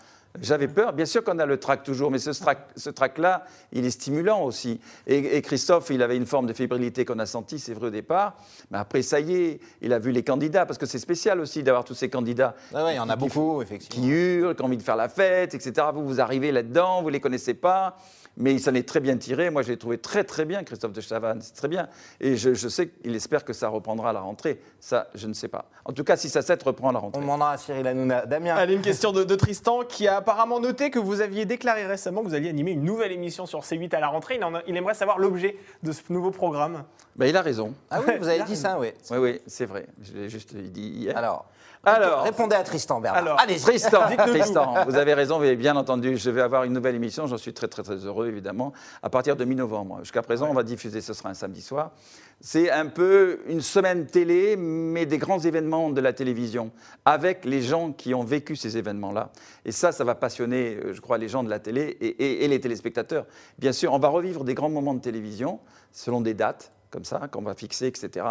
J'avais peur. Bien sûr qu'on a le trac toujours, mais ce trac- ce trac-là, il est stimulant aussi. Et, et Christophe, il avait une forme de fébrilité qu'on a senti, c'est vrai au départ. Mais après, ça y est, il a vu les candidats, parce que c'est spécial aussi d'avoir tous ces candidats. Ouais, il y en a qui- beaucoup, qui effectivement. hurlent, qui ont envie de faire la fête, etc. Vous, vous arrivez là-dedans, vous ne les connaissez pas, mais il s'en est très bien tiré. Moi, je l'ai trouvé très, très bien, Christophe de Chavannes. C'est très bien. Et je, je sais qu'il espère que ça reprendra à la rentrée. Ça, je ne sais pas. En tout cas, si ça 7 reprend à la On rentrée. demandera à Cyril Hanouna. Damien, Allez, une question de, de Tristan qui a apparemment noté que vous aviez déclaré récemment que vous alliez animer une nouvelle émission sur C8 à la rentrée. Il, en a- il aimerait savoir l'objet de ce nouveau programme. Ben, il a raison. ah oui, vous avez dit raison. ça, oui. Oui, oui, c'est vrai. Je l'ai juste dit hier. Alors, Alors, répondez à Tristan, Bernard. Alors, Allez, Tristan. Tristan, vous avez raison, vous avez bien entendu. Je vais avoir une nouvelle émission, j'en suis très très très heureux évidemment, à partir de mi-novembre. Jusqu'à présent, on va diffuser, ce sera un samedi soir. C'est un peu une semaine télé, mais des grands événements de la télévision, avec les gens qui ont vécu ces événements-là. Et ça, ça va passionner, euh, je crois, les gens de la télé et, et- et les téléspectateurs. Bien sûr, on va revivre des grands moments de télévision selon des dates. Comme ça, qu'on va fixer, etc.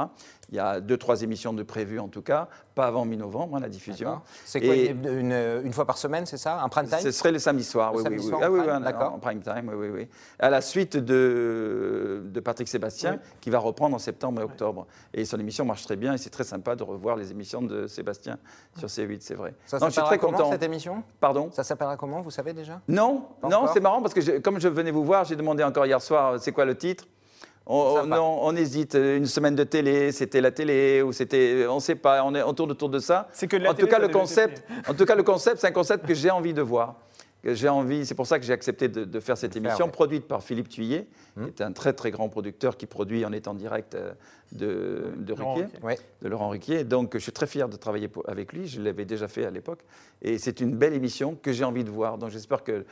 Il y a deux, trois émissions de prévues en tout cas, pas avant mi-novembre, hein, la diffusion. C'est quoi, Et- une, une- fois par semaine, c'est ça Un prime time? Ce serait le samedi soir, Le oui, samedi oui, soir Ah en oui, prime, oui, en- d'accord. en prime time, oui, oui, oui. À la suite de, de Patrick Sébastien, Oui. qui va reprendre en septembre et octobre. Et son émission marche très bien, et c'est très sympa de revoir les émissions de Sébastien sur C8, c'est vrai. Ça Non, je suis s'appellera très comment content. cette émission? Pardon? Ça s'appellera comment, vous savez déjà? Non, Pas non, c'est marrant parce que je- comme je venais vous voir, j'ai demandé encore hier soir, c'est quoi le titre? On, on hésite. Une semaine de télé, c'était la télé ou c'était, on ne sait pas. On, est, on tourne autour de ça. C'est que de la en télé, tout cas, le concept, en tout cas, le concept, c'est un concept que j'ai envie de voir. J'ai envie. C'est pour ça que j'ai accepté de, de faire cette émission ouais. Produite par Philippe Thuillet, qui est un très très grand producteur qui produit en étant direct euh, de, de Laurent. Ouais. de Laurent Ruquier. Donc, je suis très fier de travailler pour- avec lui. Je l'avais déjà fait à l'époque. Et c'est une belle émission que j'ai envie de voir. Donc, j'espère que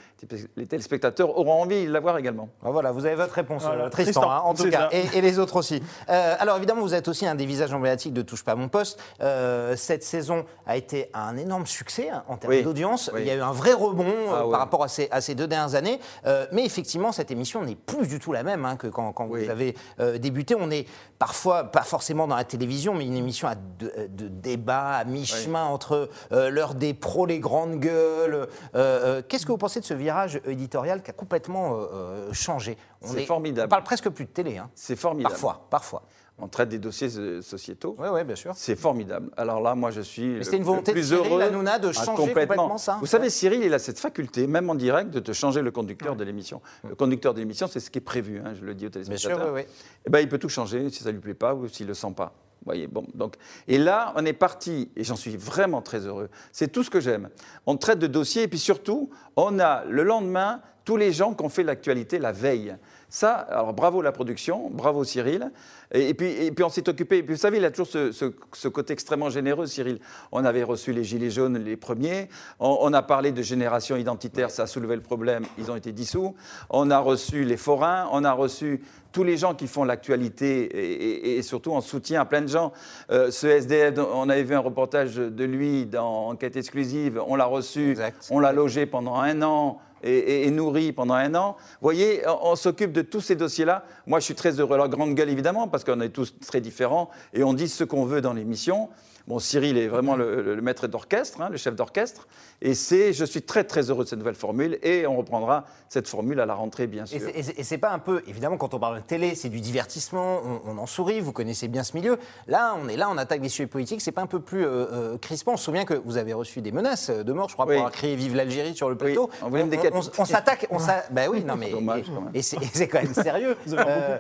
les téléspectateurs auront envie de la voir également. Ah, Voilà, vous avez votre réponse, Voilà. euh, Tristan, Tristan, hein, en tout cas, et, et les autres aussi. Euh, alors évidemment, vous êtes aussi un des visages emblématiques de Touche pas à mon poste. Euh, cette saison a été un énorme succès hein, en termes Oui. d'audience. Oui. Il y a eu un vrai rebond euh, Ah ouais. par rapport à ces, à ces deux dernières années. Euh, mais effectivement, cette émission n'est plus du tout la même hein, que quand, quand Oui. vous avez euh, débuté. On est parfois, pas forcément dans la télévision, mais une émission à de, de débat, à mi-chemin entre euh, l'heure des pros, les grandes gueules. Euh, euh, Qu'est-ce que vous pensez de ce virage éditorial qui a complètement euh, euh, changé? On C'est est- formidable. On parle presque plus de télé, hein. C'est formidable. parfois, parfois. On traite des dossiers euh, sociétaux. Oui, oui, bien sûr. C'est formidable. Alors là, moi, je suis. le- c'était une le volonté de plus Cyril heureux. Hanouna de Ah, changer complètement ça Vous savez, Cyril, il a cette faculté, même en direct, de te changer le conducteur de l'émission. Le conducteur de l'émission, c'est ce qui est prévu, hein, je le dis aux Bien téléspectateurs. sûr, oui, oui. Eh ben, il peut tout changer si ça lui plaît pas ou s'il le sent pas. Vous voyez, bon, donc, et là, on est parti, et j'en suis vraiment très heureux. C'est tout ce que j'aime. On traite de dossiers, et puis surtout, on a le lendemain tous les gens qui ont fait l'actualité la veille. Ça, alors bravo la production, bravo Cyril. Et, et puis, et puis on s'est occupé. Et puis vous savez, il a toujours ce, ce- ce côté extrêmement généreux, Cyril. On avait reçu les Gilets jaunes les premiers. On, on a parlé de génération identitaire, ça a soulevé le problème. Ils ont été dissous. On a reçu les forains. On a reçu tous les gens qui font l'actualité et, et- et surtout en soutien à plein de gens. Euh, ce SDF, on avait vu un reportage de lui dans Enquête exclusive. On l'a reçu. Exact. On l'a logé pendant un an et, et- nourri pendant un an. Vous voyez, on, s'occupe de tous ces dossiers-là. Moi, je suis très heureux. Alors, grande gueule, évidemment, parce qu'on est tous très différents et on dit ce qu'on veut dans l'émission. Bon, Cyril est vraiment le, maître d'orchestre, hein, le chef d'orchestre. Et c'est, je suis très, très heureux de cette nouvelle formule. Et on reprendra cette formule à la rentrée, bien sûr. Et c'est- pas un peu, évidemment, quand on parle de télé, c'est du divertissement, on, on en sourit, vous connaissez bien ce milieu. Là, on est là, on attaque des sujets politiques, c'est pas un peu plus euh, euh, crispant On se souvient que vous avez reçu des menaces de mort, je crois, Oui. pour avoir crié Vive l'Algérie sur le plateau. on voulait décapiter. on- on s'attaque, on bah oui, non mais. Dommage, et- c'est quand même sérieux. Euh,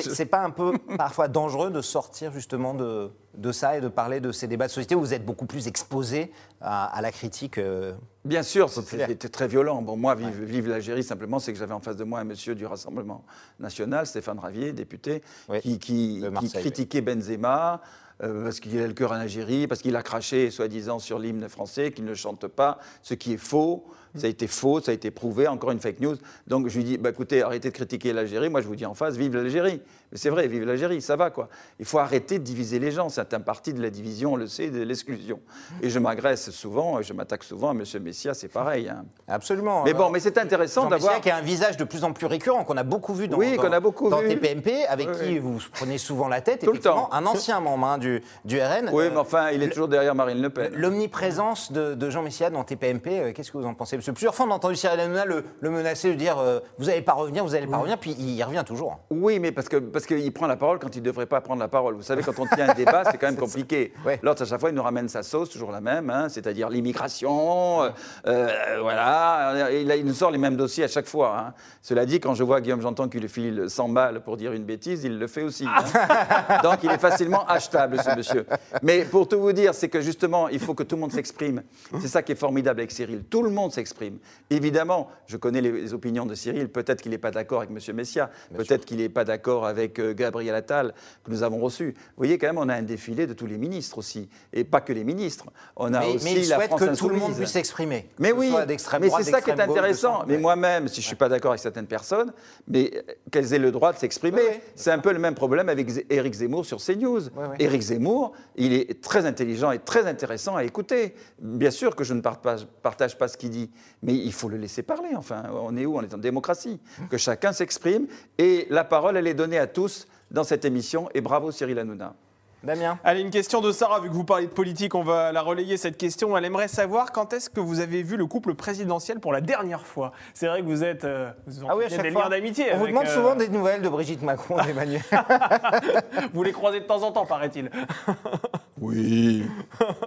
c'est pas un peu parfois dangereux de sortir justement de, de ça et de parler de ces débats de société où vous êtes beaucoup plus exposé à, à la critique euh, Bien sûr, c'était très violent. Bon, moi, vive, vive l'Algérie, simplement, c'est que j'avais en face de moi un monsieur du Rassemblement national, Stéphane Ravier, député, Oui, qui, critiquait Benzema. euh, parce qu'il a le cœur en Algérie, parce qu'il a craché, soi-disant, sur l'hymne français, qu'il ne chante pas, ce qui est faux. Ça a été faux, ça a été prouvé, encore une fake news. Donc je lui dis, bah, écoutez, arrêtez de critiquer l'Algérie. Moi, je vous dis en face, vive l'Algérie. Mais c'est vrai, vive l'Algérie, ça va quoi. Il faut arrêter de diviser les gens. C'est un parti de la division, on le sait, de l'exclusion. Et je m'agresse souvent, je m'attaque souvent à M. Messia, c'est pareil. hein. Absolument. Mais bon, mais c'est intéressant d'avoir. Messia qui a un visage de plus en plus récurrent, qu'on a beaucoup vu dans, Oui, dans- qu'on a beaucoup dans vu. TPMP, avec Oui, qui vous prenez souvent la tête. Tout le temps. Un ancien membre hein, du, du RN. Oui, Euh, mais enfin, il est toujours derrière Marine Le Pen. L'omniprésence de, de Jean Messia dans TPMP, euh, qu'est-ce que vous en pensez? Parce que plusieurs fois, on a entendu Cyril Hanouna le, le menacer de dire euh, Vous n'allez pas revenir, vous n'allez pas revenir, puis il y revient toujours. Oui, mais parce que parce qu'il prend la parole quand il ne devrait pas prendre la parole. Vous savez, quand on tient un débat, c'est quand même compliqué. Ouais. L'autre, à chaque fois, il nous ramène sa sauce, toujours la même, hein, c'est-à-dire l'immigration. euh, euh, voilà, il, nous sort les mêmes dossiers à chaque fois. hein. Cela dit, quand je vois Guillaume Janton qui lui file 100 balles pour dire une bêtise, il le fait aussi. hein. Donc, il est facilement achetable, ce monsieur. Mais pour tout vous dire, c'est que justement, il faut que tout le monde s'exprime. C'est ça qui est formidable avec Cyril. Tout le monde s'exprime. Évidemment, je connais les, les opinions de Cyril. Peut-être qu'il n'est pas d'accord avec M. Messia. Peut-être qu'il n'est pas d'accord avec euh, Gabriel Attal, que nous avons reçu. Vous voyez, quand même, on a un défilé de tous les ministres aussi. Et pas que les ministres. On a Mais, aussi mais il souhaite que tout le monde puisse s'exprimer. Mais oui, mais c'est ça qui est intéressant. Mais moi-même, si je ne suis pas d'accord avec certaines personnes, mais qu'elles aient le droit de s'exprimer. C'est un peu le même problème avec Éric Zemmour sur CNews. Éric Zemmour, il est très intelligent et très intéressant à écouter. Bien sûr que je ne partage, partage pas ce qu'il dit, mais il faut le laisser parler. Enfin, on est où? On est en démocratie. Que chacun s'exprime et la parole, elle est donnée à tous dans cette émission. Et bravo Cyril Hanouna. Damien Allez, une question de Sarah, vu que vous parlez de politique, on va la relayer cette question. Elle aimerait savoir quand est-ce que vous avez vu le couple présidentiel pour la dernière fois? C'est vrai que vous êtes. euh, vous Ah oui, à chaque des fois. liens d'amitié. On vous demande euh, souvent des nouvelles de Brigitte Macron et d'Emmanuel. Vous les croisez de temps en temps, paraît-il. Oui.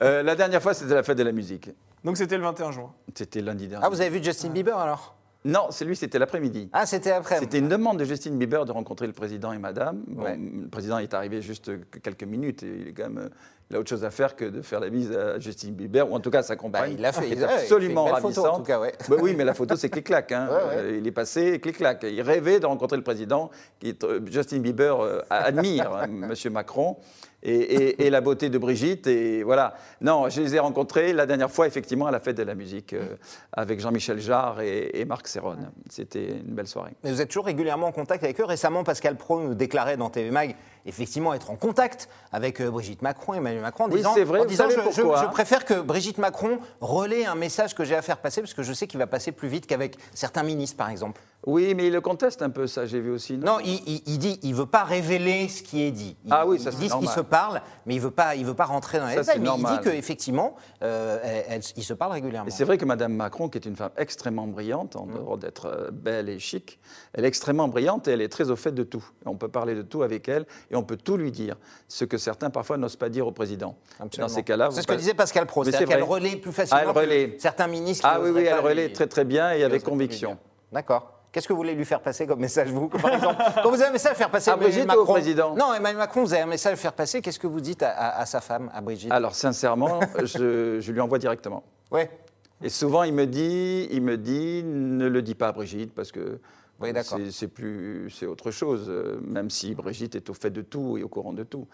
Euh, la dernière fois, c'était la fête de la musique. Donc c'était le 21 juin. C'était lundi dernier. Ah, vous avez vu Justin Bieber alors? Non, c'est lui, c'était l'après-midi. Ah, c'était après. C'était une demande de Justin Bieber de rencontrer le président et madame. Bon, Ouais. Le président est arrivé juste que quelques minutes et il, est quand même, il a autre chose à faire que de faire la bise à Justin Bieber, ou en tout cas à sa Bah, compagne. il l'a fait. il est il fait absolument belle photo, ravissante. en tout cas, ouais. Bah oui, mais la photo, c'est clic-clac. hein. Ouais, ouais. Euh, il est passé clic-clac. Il rêvait de rencontrer le président. Euh, Justin Bieber euh, admire hein, Monsieur Macron et, la beauté de Brigitte. Et voilà. Non, je les ai rencontrés la dernière fois, effectivement, à la fête de la musique, euh, avec Jean-Michel Jarre et, et Marc Serron. C'était une belle soirée. Mais vous êtes toujours régulièrement en contact avec eux. Récemment, Pascal Pro nous déclarait dans TV Mag effectivement être en contact avec euh, Brigitte Macron, Emmanuel Macron, en Oui, disant, vrai. en disant, je, je- pourquoi je préfère que Brigitte Macron relaie un message que j'ai à faire passer, parce que je sais qu'il va passer plus vite qu'avec certains ministres, par exemple. Oui, mais il le conteste un peu, ça, j'ai vu aussi. Non, il, il- il dit, il veut pas révéler ce qui est dit. Il, Ah oui, ça, il c'est dit ce qui normal. se parle, mais il veut pas, il veut pas rentrer dans les détails. Mais il dit qu'effectivement, euh, il se parle régulièrement. Et c'est vrai que Madame Macron, qui est une femme extrêmement brillante, en dehors d'être euh, belle et chic, elle est extrêmement brillante et elle est très au fait de tout. On peut parler de tout avec elle et on peut tout lui dire, ce que certains parfois n'osent pas dire au président. Absolument. Dans ces cas-là, c'est ce que disait Pascal Pro, c'est qu'elle relaie plus facilement Ah, elle que relaie. certains ministres. Ah oui, oui, elle relaie lui- très très bien et avec conviction. D'accord. Qu'est-ce que vous voulez lui faire passer comme message, vous, par exemple Quand vous avez un message à faire passer À Emmanuel Brigitte ou au Macron président Non, Emmanuel Macron, vous avez un message à faire passer, qu'est-ce que vous dites à, à- à sa femme, à Brigitte? Alors sincèrement, je, je lui envoie directement. Ouais. Et souvent, il me dit, il me dit, ne le dis pas à Brigitte parce que Oui, d'accord. c'est- plus, c'est autre chose. euh, Même si Brigitte est au fait de tout et au courant de tout.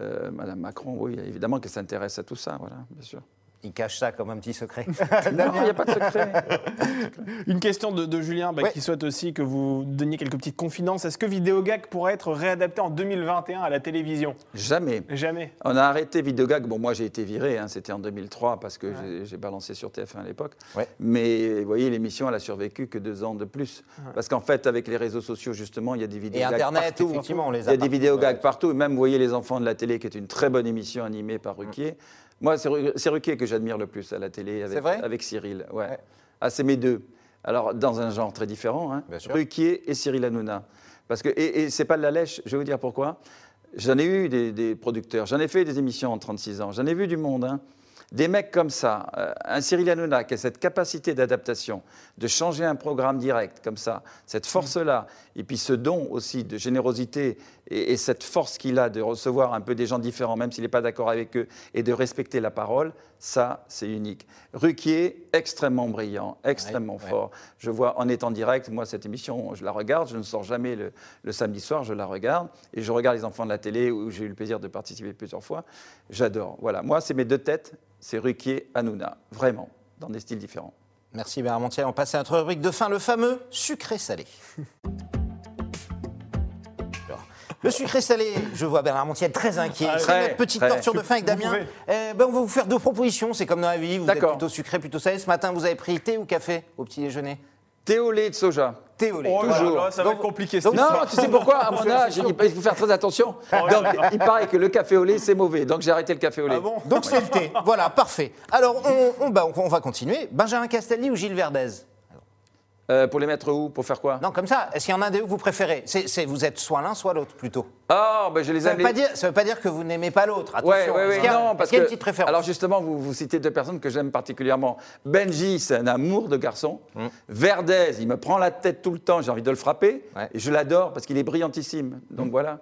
Euh, Madame Macron, oui, évidemment qu'elle s'intéresse à tout ça, voilà, bien sûr. Il cache ça comme un petit secret. Non, il n'y a pas de secret. Une question de, de Julien bah, Ouais. qui souhaite aussi que vous donniez quelques petites confidences. Est-ce que Vidéogag pourrait être réadapté en 2021 à la télévision? Jamais. Jamais. On a arrêté Vidéogag. Bon, moi, j'ai été viré. hein, C'était en 2003 parce que j'ai- j'ai balancé sur TF1 à l'époque. Ouais. Mais vous voyez, l'émission, elle a survécu que deux ans de plus. Parce qu'en fait, avec les réseaux sociaux, justement, il y a des vidéos Et Internet, partout. effectivement, on les Il y a des partout, vidéos gags ouais. partout. Et même, vous voyez, Les Enfants de la télé, qui est une très bonne émission animée par Ruquier. Moi, c'est Ru- c'est Ruquier que j'admire le plus à la télé avec, vrai? avec Cyril. Ouais. Ouais. Ah, c'est mes deux. Alors, dans un genre très différent, hein. Ruquier et Cyril Hanouna. Parce que, et, et c'est pas de la lèche, je vais vous dire pourquoi. J'en ai eu des, des producteurs, j'en ai fait des émissions en 36 ans, j'en ai vu du monde. hein. Des mecs comme ça, euh, un Cyril Hanouna qui a cette capacité d'adaptation, de changer un programme direct comme ça, cette force-là, et puis ce don aussi de générosité et, et cette force qu'il a de recevoir un peu des gens différents, même s'il n'est pas d'accord avec eux, et de respecter la parole, ça, c'est unique. Ruquier, extrêmement brillant, extrêmement Ouais, ouais. fort. Je vois en étant direct, moi, cette émission, je la regarde, je ne sors jamais le, le samedi soir, je la regarde, et je regarde les enfants de la télé, où j'ai eu le plaisir de participer plusieurs fois. J'adore. Voilà, moi, c'est mes deux têtes, c'est Ruquier, Hanouna, vraiment, dans des styles différents. Merci Bernard Montiel. On passe à notre rubrique de fin, le fameux sucré-salé. Le sucré-salé, je vois Bernard Montiel très inquiet. Ah, C'est très, notre petite très. torture de fin avec Damien. Euh, ben, on va vous faire deux propositions, c'est comme dans la vie. Vous êtes plutôt sucré, plutôt salé. Ce matin, vous avez pris thé ou café au petit déjeuner? Thé au lait de soja. Thé au lait. Oh Toujours. là, ça va Donc- être compliqué. donc- Non, histoire. tu sais pourquoi À mon âge, il il faut faire très attention. Donc, il paraît que le café au lait, c'est mauvais. Donc, j'ai arrêté le café au lait. Ah bon? Donc c'est le thé. Voilà, parfait. Alors, on, on- bah, on- on va continuer. Benjamin Castaldi ou Gilles Verdez? Euh, pour les mettre où? Pour faire quoi? Non, comme ça. Est-ce qu'il y en a un des deux que vous préférez? C'est- Vous êtes soit l'un, soit l'autre, plutôt. Ah, ben je les Ça aime. ne veut, les- pas dire- ça veut pas dire que vous n'aimez pas l'autre. Attention. ouais, ouais, a- non, parce qu'il y a que. une petite préférence? Alors justement, vous, vous citez deux personnes que j'aime particulièrement. Benji, c'est un amour de garçon. Verdez, il me prend la tête tout le temps, j'ai envie de le frapper. Ouais. Et je l'adore parce qu'il est brillantissime. Donc voilà.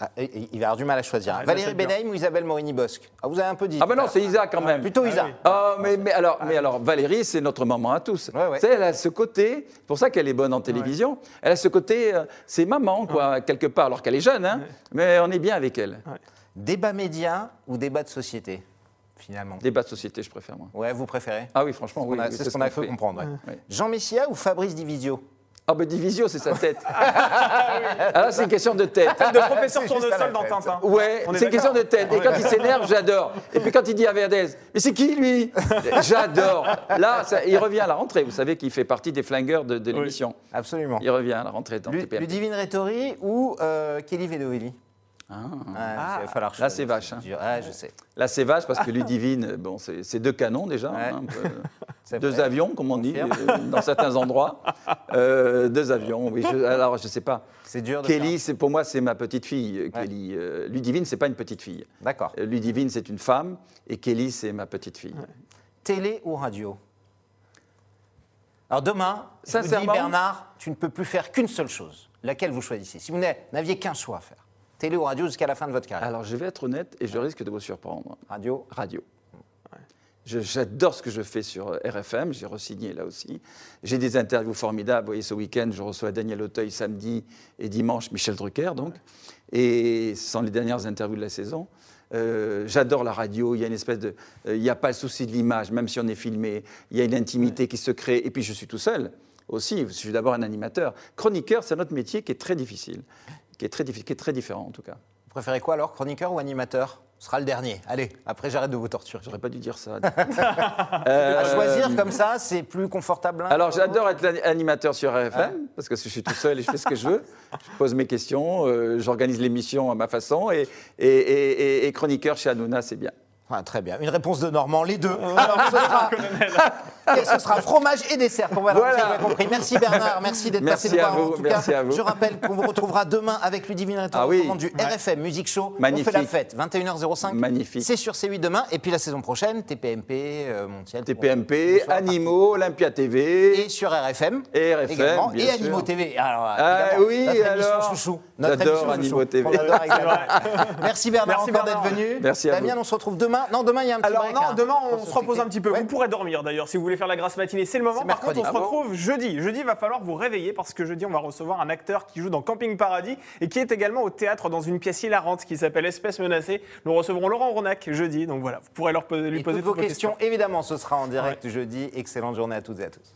Ah, il va avoir du mal à choisir. Ah, Valérie. Benahim ou Isabelle Morini-Bosque? Ah, Vous avez un peu dit. Ah ben non, c'est Isa quand même. Plutôt Isa. oui. Ah, mais, mais, alors, mais alors, Valérie, c'est notre maman à tous. Ouais, ouais. Tu sais, elle a ce côté, c'est pour ça qu'elle est bonne en télévision, elle a ce côté, euh, c'est maman, quoi, quelque part, alors qu'elle est jeune, hein, mais on est bien avec elle. Débat média ou débat de société, finalement? Débat de société, je préfère, moi. Ouais, vous préférez? Ah oui, franchement, oui. C'est ce qu'on a cru fait. comprendre. ouais. Ouais. Jean Messia ou Fabrice Divisio Ah ben Divisio, c'est sa tête. ah là, c'est une question de tête. De professeur tournesol dans tête. Tintin. Ouais, c'est une question de tête. Et quand il s'énerve, j'adore. Et puis quand il dit à Verdez, mais c'est qui lui? J'adore. Là, ça- il revient à la rentrée. Vous savez qu'il fait partie des flingueurs de, de l'émission. Absolument. Il revient à la rentrée dans TPMP. Ludivine Rettori ou euh, Kelly Vedovelli Ah. Ah, il va falloir Là, c'est vache, hein. Ah, je sais. Là, c'est vache parce que Ludivine, bon, c'est c'est deux canons déjà, Ouais. hein, un peu. Deux vrai. avions, comme on dit, euh, dans certains endroits. Euh, deux avions, oui. je- alors, je sais pas. C'est dur de Kelly, c'est pour moi, c'est ma petite fille. euh, Ouais. Kelly, Euh, Ludivine, c'est pas une petite fille. D'accord. Ludivine, c'est une femme, et Kelly, c'est ma petite fille. Télé ou radio? Alors demain, je vous dis, Bernard, tu ne peux plus faire qu'une seule chose. Laquelle vous choisissez? Si vous n'a- n'aviez qu'un choix à faire. Télé ou radio jusqu'à la fin de votre carrière Alors, je vais être honnête et je risque de vous surprendre. Radio Radio. J'adore ce que je fais sur euh, RFM, j'ai re-signé là aussi. J'ai des interviews formidables. Vous voyez, ce week-end, je reçois Daniel Auteuil samedi et dimanche Michel Drucker, donc. Et ce sont les dernières interviews de la saison. Euh, J'adore la radio, il y a une espèce de. euh, il n'y a pas le souci de l'image, même si on est filmé. Il y a une intimité qui se crée. Et puis je suis tout seul aussi, je suis d'abord un animateur. Chroniqueur, c'est un autre métier qui est très difficile, qui est très, qui est très différent en tout cas. Vous préférez quoi alors Chroniqueur ou animateur? Ce sera le dernier. Allez, après j'arrête de vous torturer. J'aurais pas dû dire ça. À Euh, choisir comme ça, c'est plus confortable. Alors j'adore être animateur sur RFM parce que je suis tout seul et je fais ce que je veux. Je pose mes questions, euh, j'organise l'émission à ma façon et, et, et- et- et chroniqueur chez Hanouna, c'est bien. Ah, très bien. Une réponse de Normand, les deux. Ce sera, Et ce sera fromage et dessert pour Voilà. vous l'avez compris. Merci Bernard, merci d'être Merci passé nous voir. vous, en tout merci cas, à vous. je rappelle qu'on vous retrouvera demain avec Ludivine Rettor, Ah oui. du RFM Music Show. Magnifique. On fait la fête, 21h05. Magnifique. C'est sur C8 demain. Et puis la saison prochaine, TPMP, euh, Montiel. TPMP. Animaux, Olympia TV. Et sur RFM. Et RFM, également. bien Et sûr. Animaux TV. Alors, Ah oui, notre émission alors. chouchou. Notre émission Animaux TV. Merci Bernard Merci encore d'être venu. Merci à Damien, on se retrouve demain. Non, demain il y a un petit Alors non, hein, demain on se repose un petit peu. Vous pourrez dormir d'ailleurs si vous voulez faire la grasse matinée, c'est le moment. Par contre, on se bon retrouve jeudi. Jeudi, il va falloir vous réveiller parce que jeudi, on va recevoir un acteur qui joue dans Camping Paradis et qui est également au théâtre dans une pièce hilarante qui s'appelle Espèce menacée. Nous recevrons Laurent Ronac jeudi, donc voilà, vous pourrez leur poser- lui Et poser toutes vos toutes vos questions, évidemment, ce sera en direct jeudi. Excellente journée à toutes et à tous.